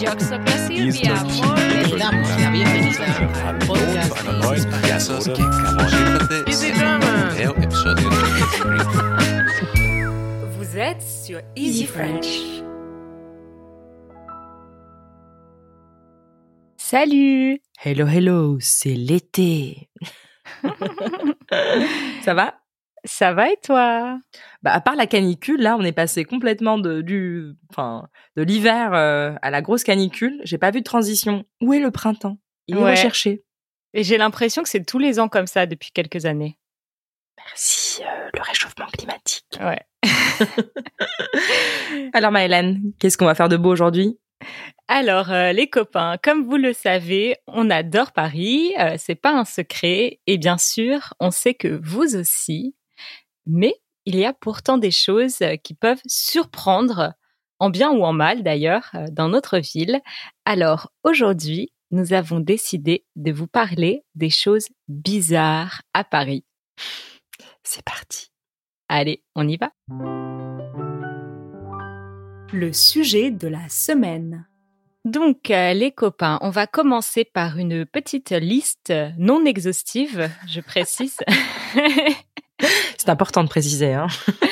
Yo soy Silvia. Muy damos la bienvenida al podcast. Easy Drama. É o episódio Vous êtes sur Easy French. Salut. Hello, hello, c'est l'été. Ça va? Ça va et toi? Bah à part la canicule, là, on est passé complètement de du, enfin, de l'hiver euh, à la grosse canicule. J'ai pas vu de transition. Où est le printemps? Il est Ouais. recherché. Et j'ai l'impression que c'est tous les ans comme ça depuis quelques années. Merci euh, le réchauffement climatique. Ouais. Alors Maëlène, qu'est-ce qu'on va faire de beau aujourd'hui? Alors, euh, les copains, comme vous le savez, on adore Paris, euh, c'est pas un secret, et bien sûr, on sait que vous aussi, mais il y a pourtant des choses euh, qui peuvent surprendre, en bien ou en mal d'ailleurs, euh, dans notre ville. Alors, aujourd'hui, nous avons décidé de vous parler des choses bizarres à Paris. C'est parti. Allez, on y va Le sujet de la semaine. Donc, euh, les copains, on va commencer par une petite liste non exhaustive, je précise. C'est important de préciser. Hein.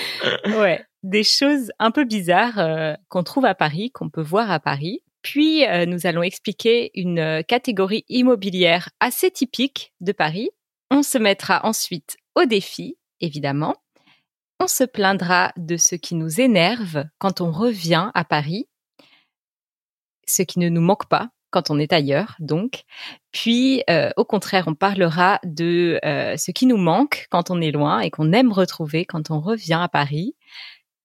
ouais, des choses un peu bizarres euh, qu'on trouve à Paris, qu'on peut voir à Paris. Puis, euh, nous allons expliquer une euh, catégorie immobilière assez typique de Paris. On se mettra ensuite au défi, évidemment. On se plaindra de ce qui nous énerve quand on revient à Paris, ce qui ne nous manque pas quand on est ailleurs, donc. Puis, euh, au contraire, on parlera de euh, ce qui nous manque quand on est loin et qu'on aime retrouver quand on revient à Paris.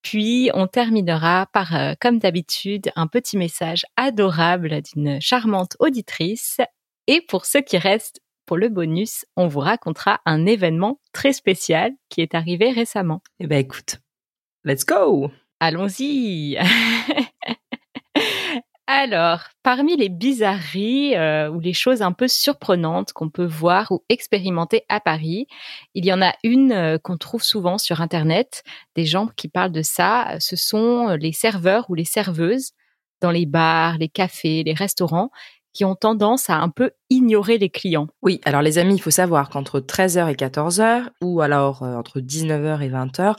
Puis, on terminera par, euh, comme d'habitude, un petit message adorable d'une charmante auditrice. Et pour ceux qui restent, pour le bonus, on vous racontera un événement très spécial qui est arrivé récemment. Eh ben écoute, let's go. Allons-y. Alors, parmi les bizarreries euh, ou les choses un peu surprenantes qu'on peut voir ou expérimenter à Paris, il y en a une euh, qu'on trouve souvent sur Internet. Des gens qui parlent de ça, ce sont les serveurs ou les serveuses dans les bars, les cafés, les restaurants qui ont tendance à un peu ignorer les clients. Oui, alors les amis, il faut savoir qu'entre 13h et 14h, ou alors euh, entre 19h et 20h,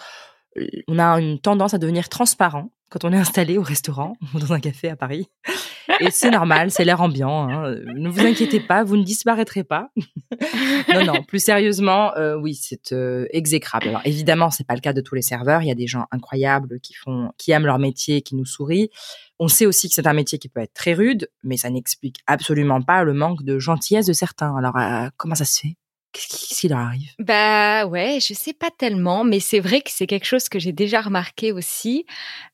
euh, on a une tendance à devenir transparent quand on est installé au restaurant ou dans un café à Paris. Et c'est normal, c'est l'air ambiant. hein. Ne vous inquiétez pas, vous ne disparaîtrez pas. non, non, plus sérieusement, euh, oui, c'est euh, exécrable. Alors évidemment, c'est pas le cas de tous les serveurs. Il y a des gens incroyables qui font, qui aiment leur métier, qui nous sourient. On sait aussi que c'est un métier qui peut être très rude, mais ça n'explique absolument pas le manque de gentillesse de certains. Alors euh, comment ça se fait? Qu'est-ce qui leur arrive? Bah ouais, je sais pas tellement, mais c'est vrai que c'est quelque chose que j'ai déjà remarqué aussi,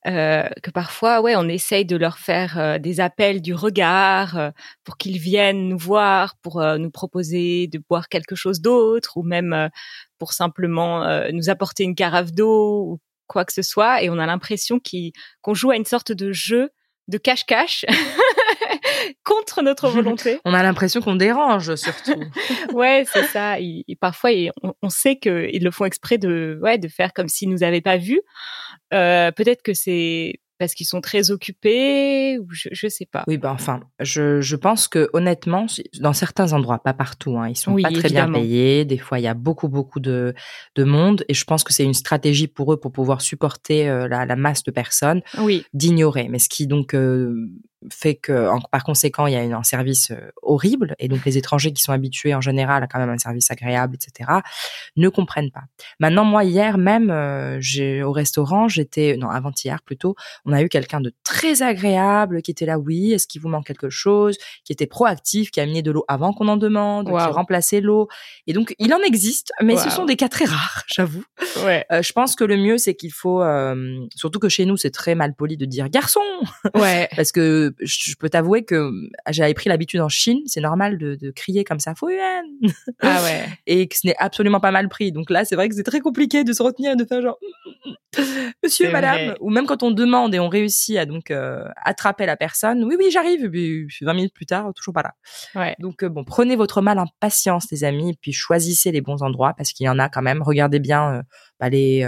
euh, que parfois, ouais, on essaye de leur faire euh, des appels du regard euh, pour qu'ils viennent nous voir, pour euh, nous proposer de boire quelque chose d'autre, ou même pour simplement nous apporter une carafe d'eau ou quoi que ce soit, et on a l'impression qu'on joue à une sorte de jeu de cache-cache contre notre volonté. On a l'impression qu'on dérange surtout. Ouais, c'est ça. Ils- parfois, on, on sait qu'ils le font exprès de, ouais, de faire comme s'ils nous avaient pas vus. Euh, Peut-être que c'est parce qu'ils sont très occupés ou je, je sais pas. Oui, ben enfin, je, je pense que honnêtement, dans certains endroits, pas partout, hein, ils sont Oui, pas très évidemment. bien payés. Des fois, il y a beaucoup, beaucoup de, de monde, et je pense que c'est une stratégie pour eux pour pouvoir supporter euh, la, la masse de personnes Oui, d'ignorer. Mais ce qui donc euh, fait que, en- par conséquent, il y a une- un service euh, horrible, et donc les étrangers qui sont habitués en général à quand même un service agréable, etc., ne comprennent pas. Maintenant, moi, hier même, euh, j'ai au restaurant, j'étais, non, avant-hier plutôt, on a eu quelqu'un de très agréable qui était là, oui, est-ce qu'il vous manque quelque chose, qui était proactif, qui a amené de l'eau avant qu'on en demande, qui Waouh. remplaçait l'eau. Et donc, il en existe, mais ce sont des cas très rares, j'avoue. ouais, Euh, je pense que le mieux, c'est qu'il faut, euh, surtout que chez nous, c'est très mal poli de dire garçon, ouais. parce que je je peux t'avouer que j'avais pris l'habitude en Chine, c'est normal de, de crier comme ça, Fuyuan Ah ouais. et que ce n'est absolument pas mal pris. Donc là, c'est vrai que c'est très compliqué de se retenir et de faire genre Monsieur, madame, vrai. ou même quand on demande et on réussit à donc euh, attraper la personne, oui, oui, j'arrive, puis 20 minutes plus tard, toujours pas là. Ouais. Donc euh, bon, prenez votre mal en patience, les amis, et puis choisissez les bons endroits parce qu'il y en a quand même. Regardez bien euh, bah, les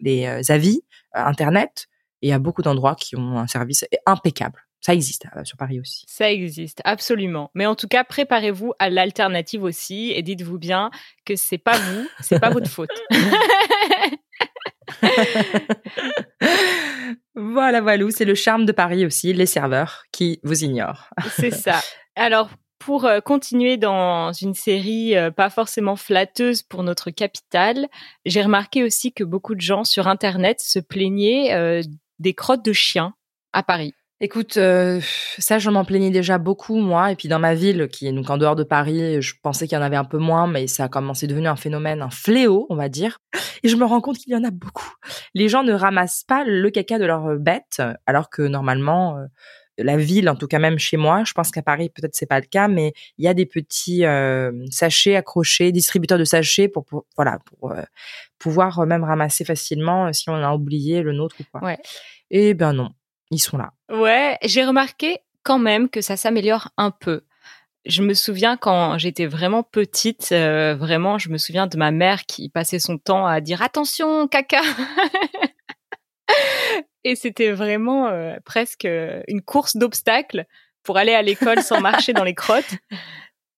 les euh, avis euh, internet, et il y a beaucoup d'endroits qui ont un service impeccable. Ça existe euh, sur Paris aussi. Ça existe, absolument. Mais en tout cas, préparez-vous à l'alternative aussi et dites-vous bien que c'est pas vous, c'est pas votre faute. voilà, voilà, c'est le charme de Paris aussi, les serveurs qui vous ignorent. c'est ça. Alors, pour euh, continuer dans une série euh, pas forcément flatteuse pour notre capitale, j'ai remarqué aussi que beaucoup de gens sur Internet se plaignaient des crottes de chiens à Paris. Écoute, ça, je m'en plaignais déjà beaucoup, moi. Et puis dans ma ville, qui est donc en dehors de Paris, je pensais qu'il y en avait un peu moins, mais ça a commencé à devenir un phénomène, un fléau, on va dire. Et je me rends compte qu'il y en a beaucoup. Les gens ne ramassent pas le caca de leurs bêtes, alors que normalement, la ville, en tout cas même chez moi, je pense qu'à Paris peut-être c'est pas le cas, mais il y a des petits euh, sachets accrochés, distributeurs de sachets pour, voilà pour euh, pouvoir euh, même ramasser facilement si on a oublié le nôtre ou quoi. Ouais. Et ben non, ils sont là. Ouais, j'ai remarqué quand même que ça s'améliore un peu. Je me souviens quand j'étais vraiment petite, vraiment, je me souviens de ma mère qui passait son temps à dire attention, caca. Et c'était vraiment euh, presque euh, une course d'obstacles pour aller à l'école sans marcher dans les crottes.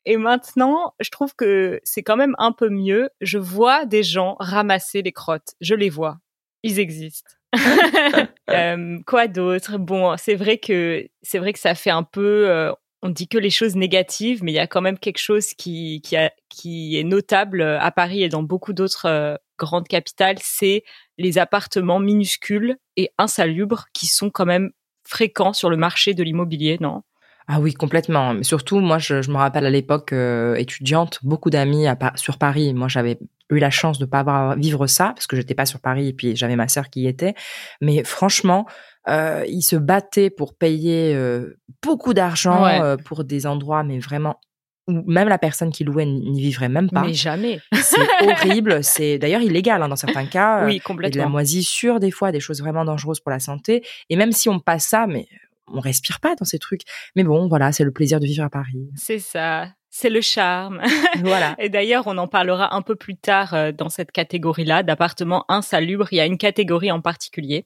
Et maintenant, je trouve que c'est quand même un peu mieux. Je vois des gens ramasser les crottes. Je les vois. Ils existent. euh, quoi d'autre? Bon, c'est vrai que ça fait un peu. Euh, on dit que les choses négatives, mais il y a quand même quelque chose qui est notable à Paris et dans beaucoup d'autres grandes capitales. C'est les appartements minuscules et insalubres qui sont quand même fréquents sur le marché de l'immobilier, non? Ah oui, complètement. Mais surtout, moi, je, me rappelle à l'époque euh, étudiante, beaucoup d'amis sur Paris. Moi, j'avais eu la chance de pas avoir vivre ça parce que j'étais pas sur Paris et puis j'avais ma sœur qui y était. Mais franchement, euh, ils se battaient pour payer euh, beaucoup d'argent euh, pour des endroits, mais vraiment ou même la personne qui louait n'y vivrait même pas. Mais jamais. C'est horrible. C'est d'ailleurs illégal hein, dans certains cas. Oui, complètement. Et de la moisissure des fois, des choses vraiment dangereuses pour la santé. Et même si on passe ça, mais on respire pas dans ces trucs. Mais bon, voilà, c'est le plaisir de vivre à Paris. C'est ça. C'est le charme. Voilà. Et d'ailleurs, on en parlera un peu plus tard euh, dans cette catégorie-là d'appartements insalubres. Il y a une catégorie en particulier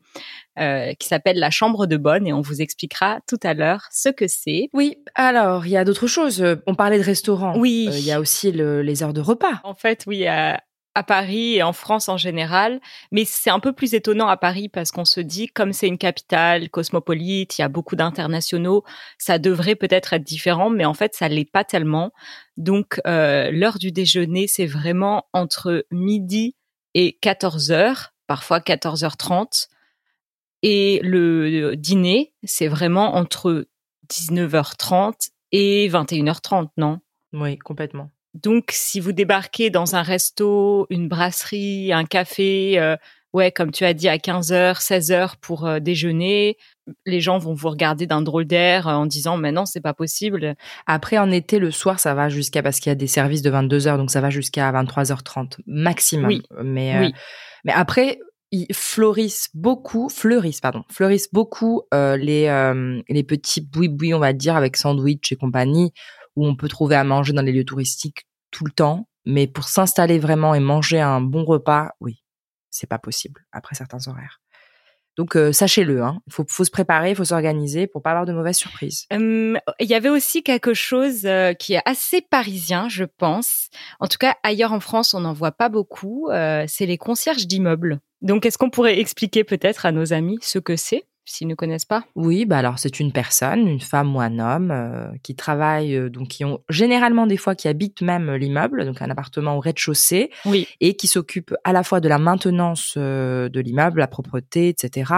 euh, qui s'appelle la chambre de bonne et on vous expliquera tout à l'heure ce que c'est. Oui. Alors, il y a d'autres choses. On parlait de restaurants. Oui. Euh, il y a aussi les heures de repas. En fait, oui, à Paris et en France en général. Mais c'est un peu plus étonnant à Paris parce qu'on se dit, comme c'est une capitale cosmopolite, il y a beaucoup d'internationaux, ça devrait peut-être être différent, mais en fait, ça l'est pas tellement. Donc, euh, l'heure du déjeuner, c'est vraiment entre midi et 14 heures, parfois 14h30. Et le dîner, c'est vraiment entre 19h30 et 21h30, non? Oui, complètement. Donc, si vous débarquez dans un resto, une brasserie, un café, euh, ouais, comme tu as dit, à 15h, 16h pour euh, déjeuner, les gens vont vous regarder d'un drôle d'air euh, en disant, mais non, c'est pas possible. Après, en été, le soir, ça va jusqu'à, parce qu'il y a des services de 22h, donc ça va jusqu'à 23h30 maximum. Oui. Mais, oui. mais après, ils fleurissent beaucoup, fleurissent, pardon, fleurissent beaucoup les, les petits boui-boui, on va dire, avec sandwich et compagnie où on peut trouver à manger dans les lieux touristiques tout le temps. Mais pour s'installer vraiment et manger un bon repas, oui, c'est pas possible après certains horaires. Donc euh, sachez-le, hein. il faut, faut, se préparer, il faut s'organiser pour pas avoir de mauvaises surprises. Il y avait aussi quelque chose euh, qui est assez parisien, je pense. En tout cas, ailleurs en France, on n'en voit pas beaucoup. Euh, c'est les concierges d'immeubles. Donc, est-ce qu'on pourrait expliquer peut-être à nos amis ce que c'est? S'ils ne connaissent pas Oui, bah alors c'est une personne, une femme ou un homme euh, qui travaille, euh, donc qui ont généralement des fois qui habitent même l'immeuble, donc un appartement au rez-de-chaussée, oui. et qui s'occupe à la fois de la maintenance euh, de l'immeuble, la propreté, etc.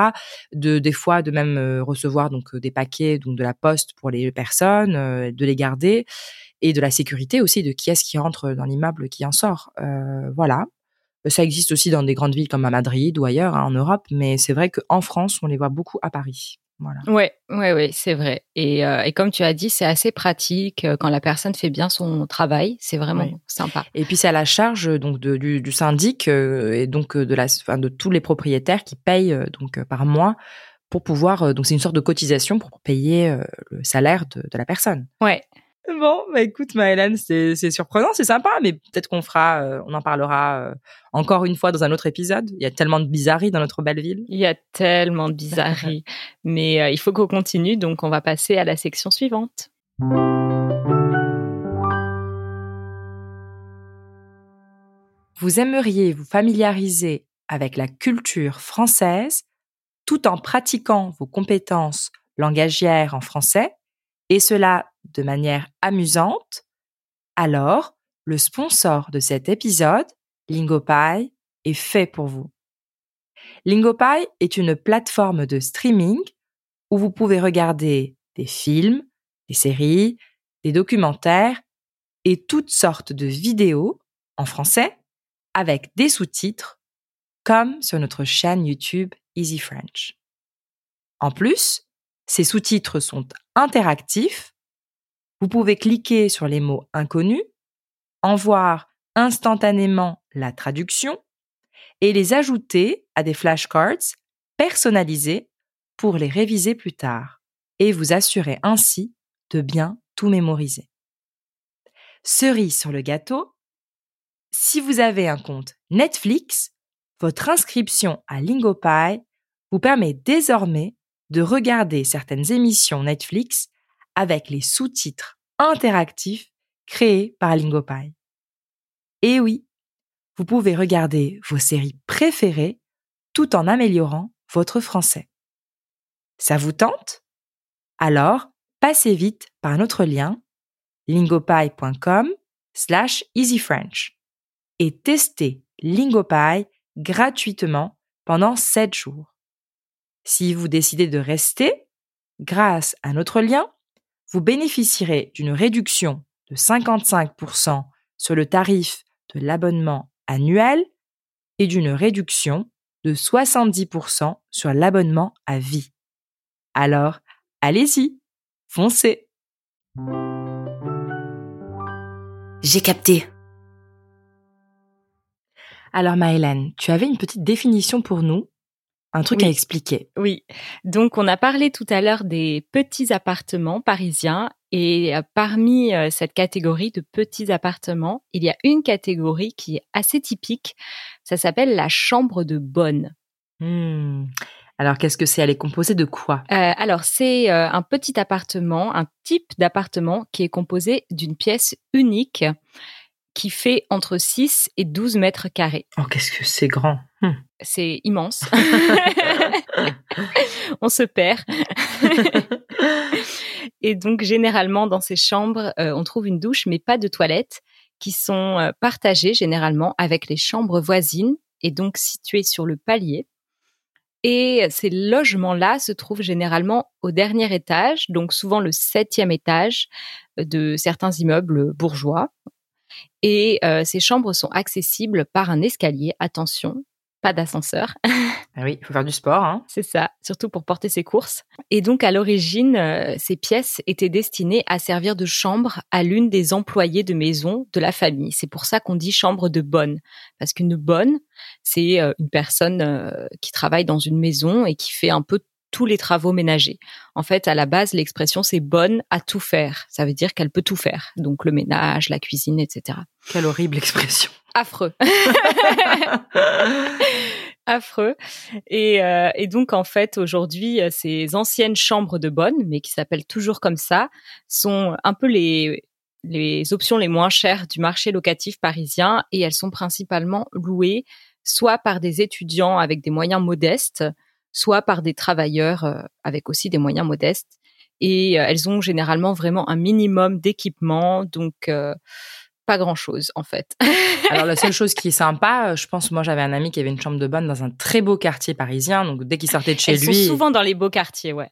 De des fois de même recevoir donc des paquets, donc de la poste pour les personnes, de les garder et de la sécurité aussi de qui est-ce qui rentre dans l'immeuble, qui en sort. voilà. Ça existe aussi dans des grandes villes comme à Madrid ou ailleurs hein, en Europe, mais c'est vrai qu'en France, on les voit beaucoup à Paris. Voilà. Ouais, ouais, ouais, c'est vrai. Et, euh, et, comme tu as dit, c'est assez pratique euh, quand la personne fait bien son travail. C'est vraiment sympa. Et puis c'est à la charge donc de, du, du, syndic euh, et donc de la, enfin, de tous les propriétaires qui payent donc par mois pour pouvoir. donc c'est une sorte de cotisation pour payer le salaire de, de la personne. Ouais. Bon, bah écoute, c'est c'est surprenant, c'est sympa, mais peut-être qu'on fera, euh, on en parlera euh, encore une fois dans un autre épisode. Il y a tellement de bizarreries dans notre belle ville. Il y a tellement de bizarreries. Mais euh, il faut qu'on continue, donc on va passer à la section suivante. Vous aimeriez vous familiariser avec la culture française tout en pratiquant vos compétences langagières en français, et cela de manière amusante, alors le sponsor de cet épisode, Lingopie, est fait pour vous. Lingopie est une plateforme de streaming où vous pouvez regarder des films, des séries, des documentaires et toutes sortes de vidéos en français avec des sous-titres comme sur notre chaîne YouTube Easy French. En plus, ces sous-titres sont interactifs. Vous pouvez cliquer sur les mots inconnus, en voir instantanément la traduction et les ajouter à des flashcards personnalisés pour les réviser plus tard et vous assurer ainsi de bien tout mémoriser. Cerise sur le gâteau, si vous avez un compte Netflix, votre inscription à Lingopie vous permet désormais de regarder certaines émissions Netflix avec les sous-titres interactifs créés par Lingopie. Et oui, vous pouvez regarder vos séries préférées tout en améliorant votre français. Ça vous tente? Alors, passez vite par notre lien lingopie.com slash easyfrench et testez Lingopie gratuitement pendant 7 jours. Si vous décidez de rester, grâce à notre lien, vous bénéficierez d'une réduction de 55% sur le tarif de l'abonnement annuel et d'une réduction de 70% sur l'abonnement à vie. Alors, allez-y, foncez. J'ai capté. Alors Maëlène, tu avais une petite définition pour nous, un truc Oui. à expliquer. Oui, donc on a parlé tout à l'heure des petits appartements parisiens et euh, parmi euh, cette catégorie de petits appartements, il y a une catégorie qui est assez typique, ça s'appelle la chambre de bonne. Hmm. Alors qu'est-ce que c'est? Elle est composée de quoi? Euh, alors c'est euh, un petit appartement, un type d'appartement qui est composé d'une pièce unique qui fait entre 6 et 12 mètres carrés. Oh, qu'est-ce que c'est grand Hmm. C'est immense. On se perd. Et donc, généralement, dans ces chambres, euh, on trouve une douche, mais pas de toilettes, qui sont euh, partagées généralement avec les chambres voisines et donc situées sur le palier. Et ces logements-là se trouvent généralement au dernier étage, donc souvent le septième étage de certains immeubles bourgeois. Et euh, ces chambres sont accessibles par un escalier. Attention, pas d'ascenseur. Ah oui, il faut faire du sport. Hein. C'est ça, surtout pour porter ses courses. Et donc, à l'origine, euh, ces pièces étaient destinées à servir de chambre à l'une des employées de maison de la famille. C'est pour ça qu'on dit chambre de bonne. Parce qu'une bonne, c'est euh, une personne euh, qui travaille dans une maison et qui fait un peu tous les travaux ménagers. En fait, à la base, l'expression c'est bonne à tout faire. Ça veut dire qu'elle peut tout faire. Donc le ménage, la cuisine, etc. Quelle horrible expression. Affreux. affreux. Et, euh, et donc, en fait, aujourd'hui, euh, ces anciennes chambres de bonne, mais qui s'appellent toujours comme ça, sont un peu les, les options les moins chères du marché locatif parisien et elles sont principalement louées soit par des étudiants avec des moyens modestes, soit par des travailleurs euh, avec aussi des moyens modestes. Et euh, elles ont généralement vraiment un minimum d'équipement, donc euh, pas grand-chose en fait. Alors la seule chose qui est sympa, je pense, moi j'avais un ami qui avait une chambre de bonne dans un très beau quartier parisien, donc dès qu'il sortait de chez Elles lui, sont souvent dans les beaux quartiers, ouais.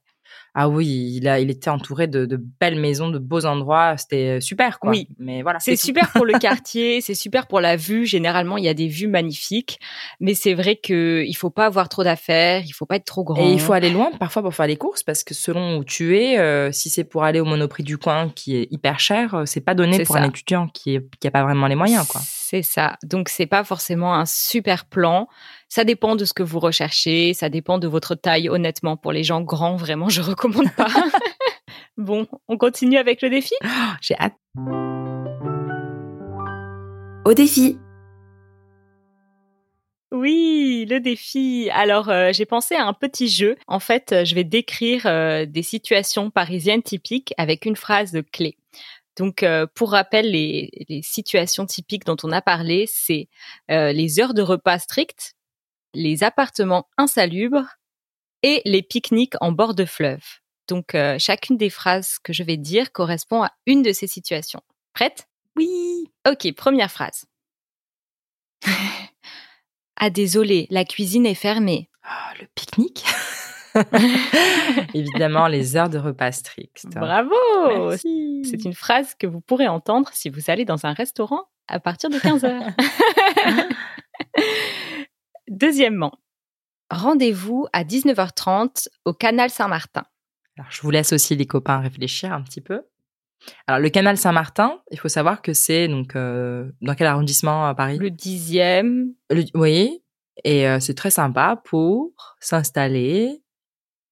Ah oui, il a, il était entouré de, de belles maisons, de beaux endroits, c'était super quoi. Oui. mais voilà. C'est super pour le quartier, c'est super pour la vue. Généralement, il y a des vues magnifiques, mais c'est vrai que il faut pas avoir trop d'affaires, il faut pas être trop grand. Et il faut aller loin parfois pour faire les courses parce que selon où tu es, euh, si c'est pour aller au Monoprix du coin qui est hyper cher, euh, c'est pas donné pour ça. un étudiant qui est, qui a pas vraiment les moyens quoi. C'est ça. Donc c'est pas forcément un super plan. Ça dépend de ce que vous recherchez, ça dépend de votre taille. Honnêtement, pour les gens grands, vraiment, je recommande pas. Bon, on continue avec le défi? J'ai hâte. Au défi. Oui, le défi. Alors, euh, j'ai pensé à un petit jeu. En fait, euh, je vais décrire euh, des situations parisiennes typiques avec une phrase clé. Donc, euh, pour rappel, les, les situations typiques dont on a parlé, c'est euh, les heures de repas strictes, les appartements insalubres et les pique-niques en bord de fleuve. Donc, euh, chacune des phrases que je vais dire correspond à une de ces situations. Prête? Oui. Ok, première phrase. ah désolé, la cuisine est fermée. Ah, le pique-nique. Évidemment, les heures de repas strictes. Bravo. C'est une phrase que vous pourrez entendre si vous allez dans un restaurant à partir de 15 heures. Deuxièmement, rendez-vous à 19h30 au canal Saint-Martin. Alors, je vous laisse aussi les copains réfléchir un petit peu. Alors, le canal Saint-Martin, il faut savoir que c'est donc euh, dans quel arrondissement à Paris? Le dixième, Le- Oui, et euh, c'est très sympa pour s'installer.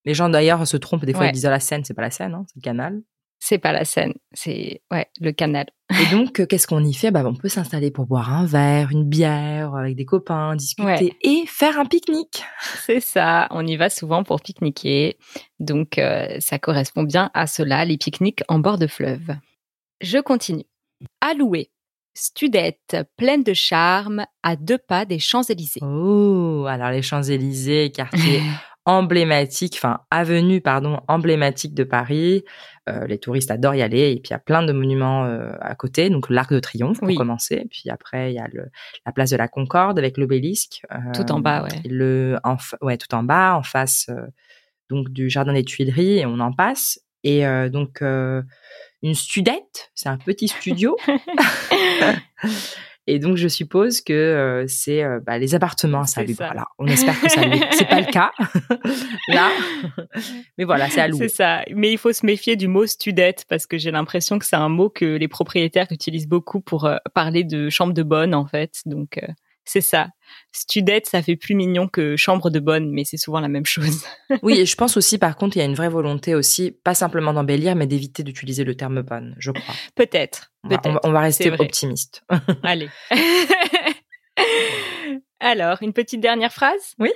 Les gens d'ailleurs se trompent des fois Ouais. ils disent ah, la Seine, c'est pas la Seine, hein, c'est le canal. C'est pas la Seine, c'est ouais le canal. Et donc euh, qu'est-ce qu'on y fait? Bah on peut s'installer pour boire un verre, une bière avec des copains, discuter Ouais. et faire un pique-nique. C'est ça, on y va souvent pour pique-niquer. Donc euh, ça correspond bien à cela, les pique-niques en bord de fleuve. Je continue. À louer. Studette pleine de charme à deux pas des Champs-Élysées. Oh, alors les Champs-Élysées, quartier emblématique, enfin avenue pardon emblématique de Paris. Euh, les touristes adorent y aller et puis il y a plein de monuments euh, à côté, donc l'Arc de Triomphe pour Oui. commencer, puis après il y a le, la place de la Concorde avec l'obélisque. euh, Tout en bas, ouais. Le en, ouais tout en bas, en face donc du jardin des Tuileries et on en passe. Et donc une studette, c'est un petit studio. Et donc, je suppose que euh, c'est euh, bah, les appartements insalubres. ça. Voilà, on espère que ça. C'est pas le cas là, mais voilà, c'est à louer. C'est ça. Mais il faut se méfier du mot studette parce que j'ai l'impression que c'est un mot que les propriétaires utilisent beaucoup pour euh, parler de chambre de bonne en fait. Donc euh, c'est ça. Studette, ça fait plus mignon que chambre de bonne, mais c'est souvent la même chose. Oui, et je pense aussi, par contre, il y a une vraie volonté aussi, pas simplement d'embellir, mais d'éviter d'utiliser le terme bonne. Je crois. Peut-être. On va, on on rester optimiste. Allez. Alors, une petite dernière phrase? Oui.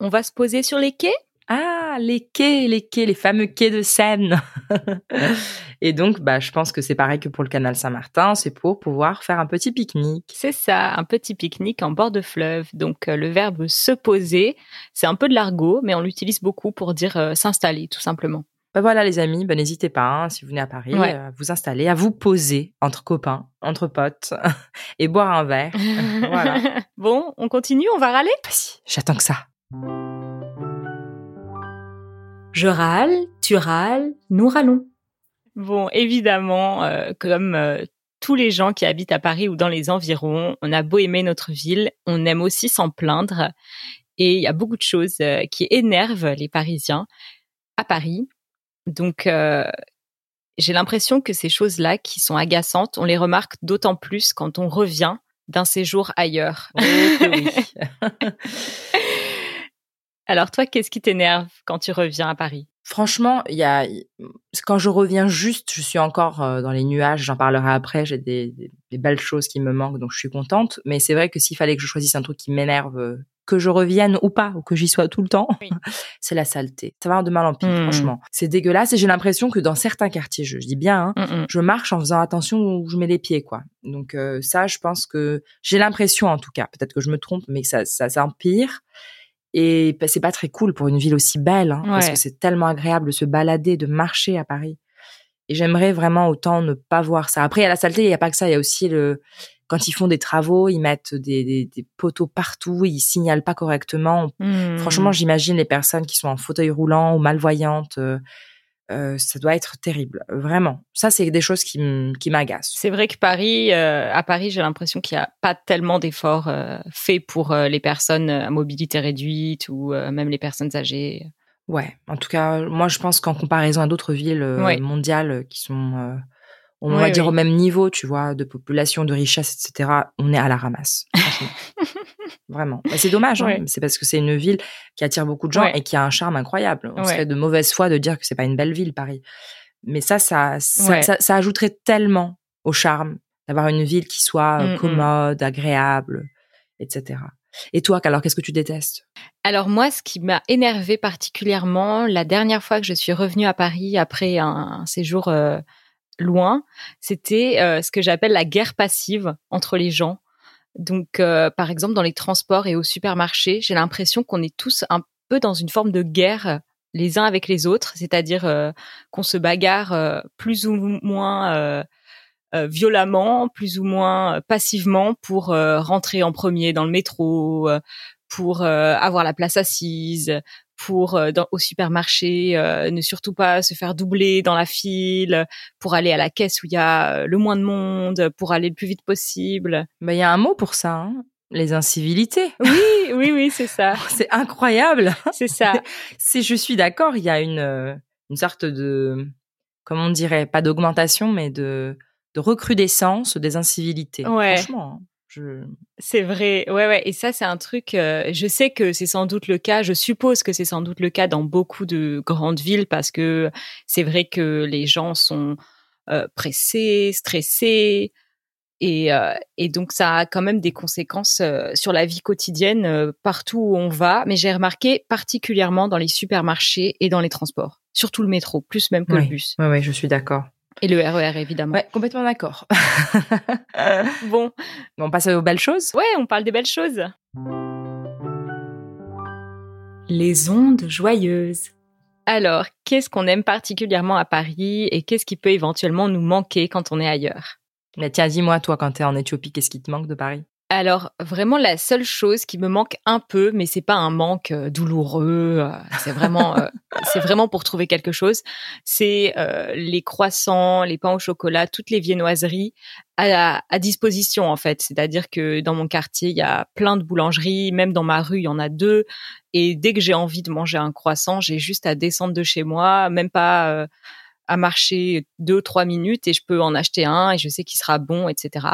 On va se poser sur les quais? Ah, les quais, les quais, les fameux quais de Seine. et donc, bah, je pense que c'est pareil que pour le canal Saint-Martin, c'est pour pouvoir faire un petit pique-nique. C'est ça, un petit pique-nique en bord de fleuve. Donc euh, le verbe se poser, c'est un peu de l'argot, mais on l'utilise beaucoup pour dire euh, s'installer, tout simplement. Bah voilà les amis, bah, n'hésitez pas, hein, si vous venez à Paris, Ouais. euh, à vous installer, à vous poser entre copains, entre potes, et boire un verre. voilà. Bon, on continue, on va râler? Vas-y, j'attends que ça. Je râle, tu râles, nous râlons. Bon, évidemment, euh, comme euh, tous les gens qui habitent à Paris ou dans les environs, on a beau aimer notre ville, on aime aussi s'en plaindre. Et il y a beaucoup de choses euh, qui énervent les Parisiens à Paris. Donc, euh, j'ai l'impression que ces choses-là qui sont agaçantes, on les remarque d'autant plus quand on revient d'un séjour ailleurs. Oh oui. Alors toi, qu'est-ce qui t'énerve quand tu reviens à Paris? Franchement, il y a quand je reviens juste, je suis encore euh, dans les nuages. J'en parlerai après. J'ai des, des- des belles choses qui me manquent, donc je suis contente. Mais c'est vrai que s'il fallait que je choisisse un truc qui m'énerve, euh, que je revienne ou pas, ou que j'y sois tout le temps, Oui. c'est la saleté. Ça va de mal en pire, Hmm. franchement. C'est dégueulasse et j'ai l'impression que dans certains quartiers, je, je dis bien, hein, Mm, mm. je marche en faisant attention où je mets les pieds, quoi. Donc euh, ça, je pense que j'ai l'impression, en tout cas, peut-être que je me trompe, mais ça, ça, ça empire. Et bah, c'est pas très cool pour une ville aussi belle, hein, parce que c'est tellement agréable de se balader, de marcher à Paris. Et j'aimerais vraiment autant ne pas voir ça. Après, il y a la saleté, il y a pas que ça, il y a aussi le quand ils font des travaux, ils mettent des, des, des poteaux partout, ils signalent pas correctement. Mm. Franchement, j'imagine les personnes qui sont en fauteuil roulant ou malvoyantes. euh, euh, ça doit être terrible, vraiment. Ça, c'est des choses qui m'agacent. C'est vrai que Paris, euh, à Paris, j'ai l'impression qu'il n'y a pas tellement d'efforts euh, faits pour euh, les personnes à mobilité réduite ou euh, même les personnes âgées. Ouais, en tout cas, moi, je pense qu'en comparaison à d'autres villes euh, Ouais. mondiales euh, qui sont, euh, on va dire au même niveau, tu vois, de population, de richesse, etc. On est à la ramasse. Vraiment. Bah, c'est dommage. hein. C'est parce que c'est une ville qui attire beaucoup de gens et qui a un charme incroyable. On serait de mauvaise foi de dire que c'est pas une belle ville, Paris. Mais ça, ça, ça, Ouais. ça, ça ajouterait tellement au charme d'avoir une ville qui soit euh, Mm, mm. commode, agréable, etc. Et toi, alors qu'est-ce que tu détestes? Alors moi, ce qui m'a énervé particulièrement la dernière fois que je suis revenue à Paris après un, un séjour euh, loin, c'était euh, ce que j'appelle la guerre passive entre les gens. Donc, euh, par exemple, dans les transports et au supermarché, j'ai l'impression qu'on est tous un peu dans une forme de guerre euh, les uns avec les autres, c'est-à-dire euh, qu'on se bagarre euh, plus ou moins euh, violemment, plus ou moins passivement pour rentrer en premier dans le métro, pour avoir la place assise, pour euh, dans, au supermarché euh, ne surtout pas se faire doubler dans la file, pour aller à la caisse où il y a euh, le moins de monde, pour aller le plus vite possible. Ben, il y a un mot pour ça, hein les incivilités. Oui, oui, oui, c'est ça, C'est incroyable. c'est ça. Si je suis d'accord, il y a une, une sorte de, comment on dirait, pas d'augmentation, mais de, de recrudescence des incivilités. Ouais. Franchement, hein, je... C'est vrai, ouais, ouais. Et ça, c'est un truc. euh, je sais que c'est sans doute le cas. Je suppose que c'est sans doute le cas dans beaucoup de grandes villes parce que c'est vrai que les gens sont euh, pressés, stressés, et, euh, et donc ça a quand même des conséquences sur la vie quotidienne partout où on va. Mais j'ai remarqué particulièrement dans les supermarchés et dans les transports, surtout le métro, plus même que le Oui. bus ouais, je suis d'accord. Et le RER évidemment. Ouais, complètement d'accord. Bon, on passe aux belles choses. ouais, on parle des belles choses. Les ondes joyeuses. Alors, qu'est-ce qu'on aime particulièrement à Paris et qu'est-ce qui peut éventuellement nous manquer quand on est ailleurs? Mais tiens, dis-moi, toi, quand t'es en Éthiopie, qu'est-ce qui te manque de Paris? Alors, vraiment la seule chose qui me manque un peu, mais c'est pas un manque euh, douloureux, euh, c'est vraiment, euh, c'est vraiment pour trouver quelque chose, c'est les croissants, les pains au chocolat, toutes les viennoiseries à, à disposition en fait. C'est-à-dire que dans mon quartier, il y a plein de boulangeries, même dans ma rue, il y en a deux. Et dès que j'ai envie de manger un croissant, j'ai juste à descendre de chez moi, même pas à marcher deux trois minutes et je peux en acheter un et je sais qu'il sera bon, etc.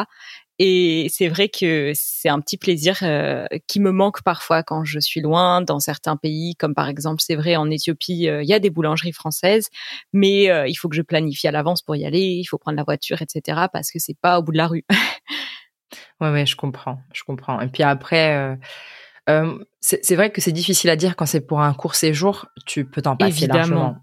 Et c'est vrai que c'est un petit plaisir euh, qui me manque parfois quand je suis loin dans certains pays, comme par exemple, c'est vrai en Éthiopie, euh, il y a des boulangeries françaises, mais euh, il faut que je planifie à l'avance pour y aller, il faut prendre la voiture, etc. parce que c'est pas au bout de la rue. Ouais, ouais, je comprends, je comprends. Et puis après, c'est c'est vrai que c'est difficile à dire quand c'est pour un court séjour, tu peux t'en passer Évidemment. largement.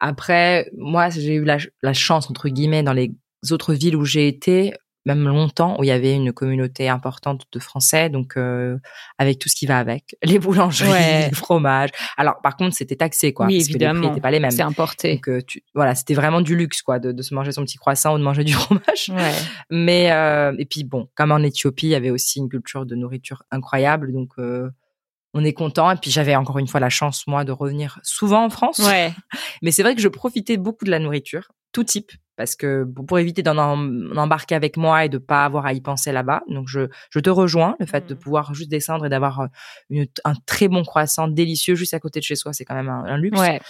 Après, moi, j'ai eu la, la chance, entre guillemets, dans les autres villes où j'ai été, même longtemps, où il y avait une communauté importante de Français, donc euh, avec tout ce qui va avec, les boulangeries, Ouais. les fromages. Alors, par contre, c'était taxé, quoi, oui, parce que les prix n'étaient pas les mêmes. c'est importé. Donc, euh, tu, voilà, c'était vraiment du luxe, quoi, de, de se manger son petit croissant ou de manger du fromage. Ouais. Mais euh, et puis bon, comme en Éthiopie, il y avait aussi une culture de nourriture incroyable, donc euh, on est content. Et puis j'avais encore une fois la chance moi de revenir souvent en France. Ouais. Mais c'est vrai que je profitais beaucoup de la nourriture, tout type, parce que pour éviter d'en em- embarquer avec moi et de pas avoir à y penser là-bas. Donc je je te rejoins, le fait de Mhm. pouvoir juste descendre et d'avoir un très bon croissant délicieux juste à côté de chez soi, c'est quand même un, un luxe. Ouais.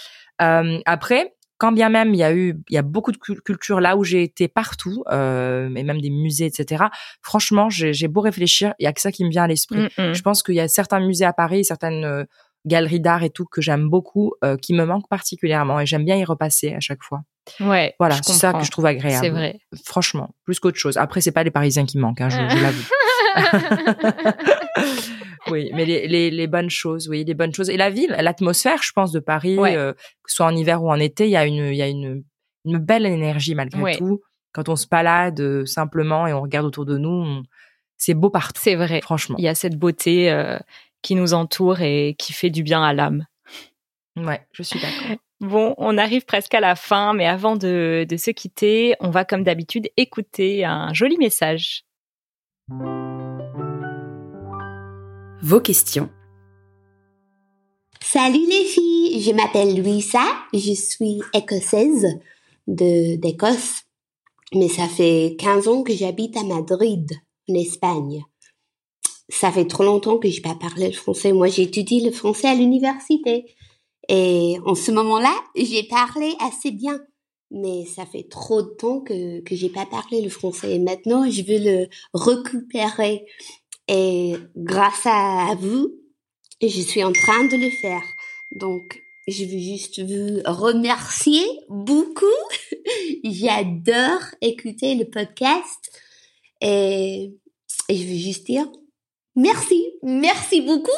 Euh, après, quand bien même il y a eu, il y a beaucoup de cul- culture là où j'ai été partout, euh, et même des musées, etc. Franchement, j'ai beau réfléchir, il y a que ça qui me vient à l'esprit. Mm, mm. Je pense qu'il y a certains musées à Paris, certaines galeries d'art et tout que j'aime beaucoup, euh, qui me manquent particulièrement, et j'aime bien y repasser à chaque fois. Ouais. Voilà, c'est ça que je trouve agréable. C'est vrai. Franchement, plus qu'autre chose. Après, c'est pas les Parisiens qui manquent, hein, je, je l'avoue. oui, mais les, les, les bonnes choses, oui, les bonnes choses. Et la ville, l'atmosphère, je pense, de Paris, Ouais. euh, que ce soit en hiver ou en été, il y a une, il y a une, une belle énergie malgré Ouais. tout. Quand on se balade euh, simplement et on regarde autour de nous, on- c'est beau partout. C'est vrai. Franchement. Il y a cette beauté euh, qui nous entoure et qui fait du bien à l'âme. Ouais, je suis d'accord. Bon, on arrive presque à la fin, mais avant de, de se quitter, on va comme d'habitude écouter un joli message. Vos questions. Salut les filles, je m'appelle Louisa, je suis écossaise de d'Écosse, mais ça fait 15 ans que j'habite à Madrid, en Espagne. Ça fait trop longtemps que j'ai pas parlé le français. Moi, j'étudie le français à l'université. Et en ce moment-là, j'ai parlé assez bien. Mais ça fait trop de temps que, que j'ai pas parlé le français. Et maintenant, je veux le récupérer. Et grâce à, vous, je suis en train de le faire. Donc, je veux juste vous remercier beaucoup J'adore écouter le podcast et, et je veux juste dire merci, merci beaucoup.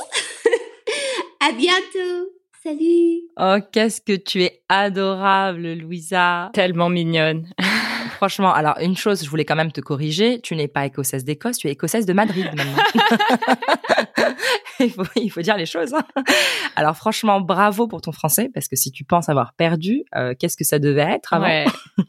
à bientôt. Salut. Oh, qu'est-ce que tu es adorable, Louisa. Tellement mignonne. Franchement, alors une chose, je voulais quand même te corriger. Tu n'es pas écossaise d'Écosse, tu es écossaise de Madrid maintenant. il, faut, il faut dire les choses. hein. Alors franchement, bravo pour ton français, parce que si tu penses avoir perdu, euh, qu'est-ce que ça devait être avant? Ouais.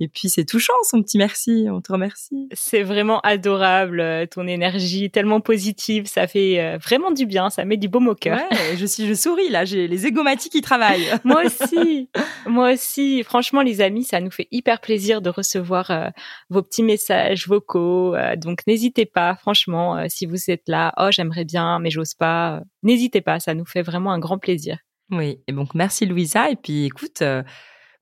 Et puis c'est touchant, son petit merci. On te remercie. C'est vraiment adorable, euh, ton énergie tellement positive, ça fait euh, vraiment du bien, ça met du baume au cœur. Ouais, je suis, je souris là. J'ai les égomatiques qui travaillent. Moi aussi, moi aussi. Franchement, les amis, ça nous fait hyper plaisir de recevoir euh, vos petits messages vocaux. euh, donc, n'hésitez pas, franchement, si vous êtes là, oh, j'aimerais bien, mais j'ose pas. n'hésitez pas, ça nous fait vraiment un grand plaisir. Oui, et donc merci Louisa. Et puis écoute, euh,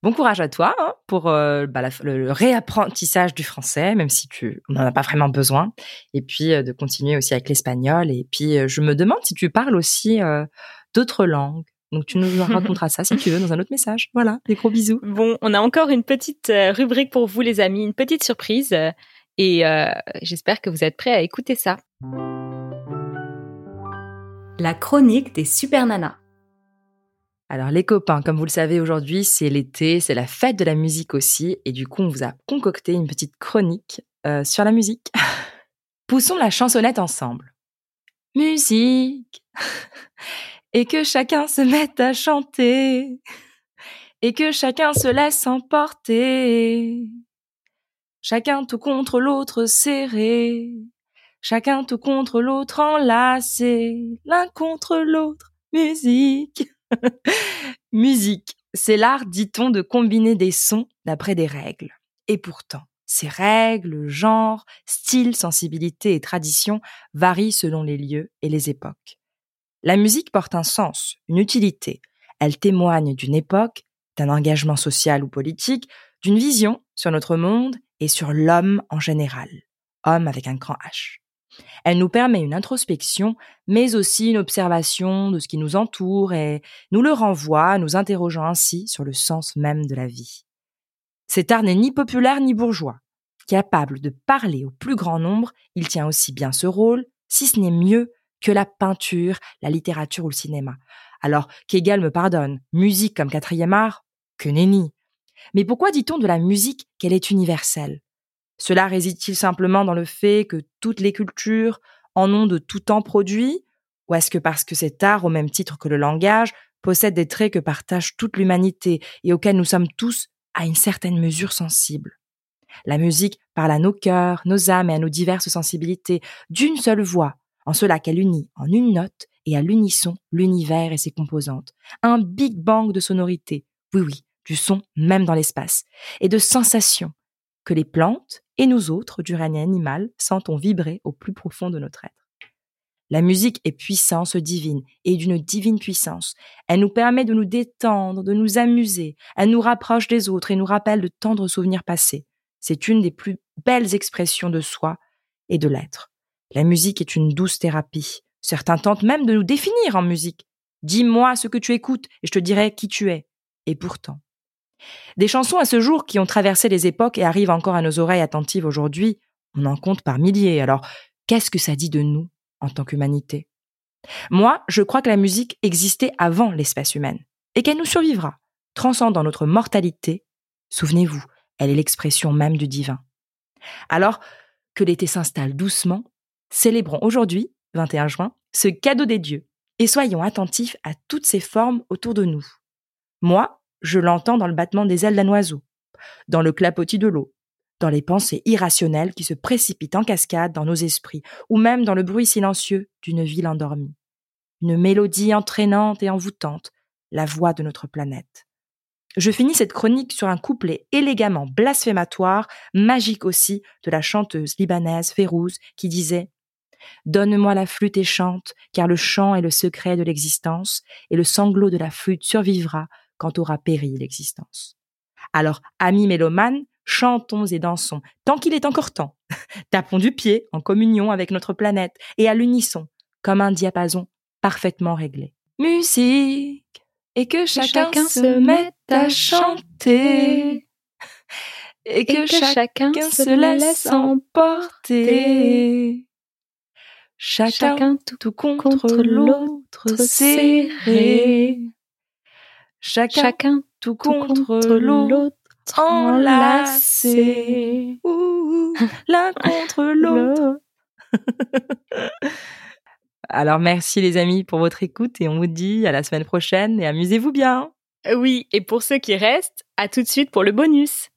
bon courage à toi hein, pour euh, bah, la- le, le réapprentissage du français, même si tu n'en as pas vraiment besoin. Et puis euh, de continuer aussi avec l'espagnol. Et puis je me demande si tu parles aussi d'autres langues. Donc tu nous raconteras ça si tu veux dans un autre message. Voilà, des gros bisous. Bon, on a encore une petite rubrique pour vous, les amis, une petite surprise. Et j'espère que vous êtes prêts à écouter ça. La chronique des super nanas. Alors les copains, comme vous le savez aujourd'hui, c'est l'été, c'est la fête de la musique aussi, et du coup on vous a concocté une petite chronique euh, sur la musique. Poussons la chansonnette ensemble. Musique Et que chacun se mette à chanter Et que chacun se laisse emporter Chacun tout contre l'autre serré Chacun tout contre l'autre enlacé L'un contre l'autre Musique Musique, c'est l'art, dit-on, de combiner des sons d'après des règles. Et pourtant, ces règles, genres, styles, sensibilités et traditions varient selon les lieux et les époques. La musique porte un sens, une utilité. Elle témoigne d'une époque, d'un engagement social ou politique, d'une vision sur notre monde et sur l'homme en général. Homme avec un grand H. Elle nous permet une introspection, mais aussi une observation de ce qui nous entoure et nous le renvoie, nous interrogeant ainsi sur le sens même de la vie. Cet art n'est ni populaire ni bourgeois. Capable de parler au plus grand nombre, il tient aussi bien ce rôle, si ce n'est mieux, que la peinture, la littérature ou le cinéma. Alors, qu'Hegel me pardonne, musique comme quatrième art, que nenni. Mais pourquoi dit-on de la musique qu'elle est universelle? Cela réside-t-il simplement dans le fait que toutes les cultures en ont de tout temps produit? Ou est-ce que parce que cet art, au même titre que le langage, possède des traits que partage toute l'humanité et auxquels nous sommes tous, à une certaine mesure, sensibles? La musique parle à nos cœurs, nos âmes et à nos diverses sensibilités d'une seule voix, en cela qu'elle unit en une note et à l'unisson l'univers et ses composantes. Un big bang de sonorités, oui oui, du son même dans l'espace, et de sensations que les plantes et nous autres du règne animal sentons vibrer au plus profond de notre être. La musique est puissance divine et d'une divine puissance. Elle nous permet de nous détendre, de nous amuser. Elle nous rapproche des autres et nous rappelle de tendres souvenirs passés. C'est une des plus belles expressions de soi et de l'être. La musique est une douce thérapie. Certains tentent même de nous définir en musique. Dis-moi ce que tu écoutes et je te dirai qui tu es. Et pourtant. Des chansons à ce jour qui ont traversé les époques et arrivent encore à nos oreilles attentives aujourd'hui, on en compte par milliers. Alors, qu'est-ce que ça dit de nous en tant qu'humanité? Moi, je crois que la musique existait avant l'espèce humaine et qu'elle nous survivra, transcendant notre mortalité. Souvenez-vous, elle est l'expression même du divin. Alors que l'été s'installe doucement, célébrons aujourd'hui, 21 juin, ce cadeau des dieux et soyons attentifs à toutes ces formes autour de nous. Moi, je l'entends dans le battement des ailes d'un oiseau, dans le clapotis de l'eau, dans les pensées irrationnelles qui se précipitent en cascade dans nos esprits, ou même dans le bruit silencieux d'une ville endormie. Une mélodie entraînante et envoûtante, la voix de notre planète. Je finis cette chronique sur un couplet élégamment blasphématoire, magique aussi, de la chanteuse libanaise Férouz qui disait Donne-moi la flûte et chante, car le chant est le secret de l'existence, et le sanglot de la flûte survivra quand aura péri l'existence. Alors, amis mélomanes, chantons et dansons, tant qu'il est encore temps. Tapons du pied en communion avec notre planète, et à l'unisson, comme un diapason parfaitement réglé. Musique, et que chacun, chacun se mette à chanter. et que, Et que chacun, chacun se laisse emporter. Chacun, Chacun tout, tout contre, contre l'autre serré. Chacun, Chacun tout tout contre l'autre enlacé. L'un contre l'autre. Alors merci les amis pour votre écoute et on vous dit à la semaine prochaine et amusez-vous bien. Oui, et pour ceux qui restent, à tout de suite pour le bonus.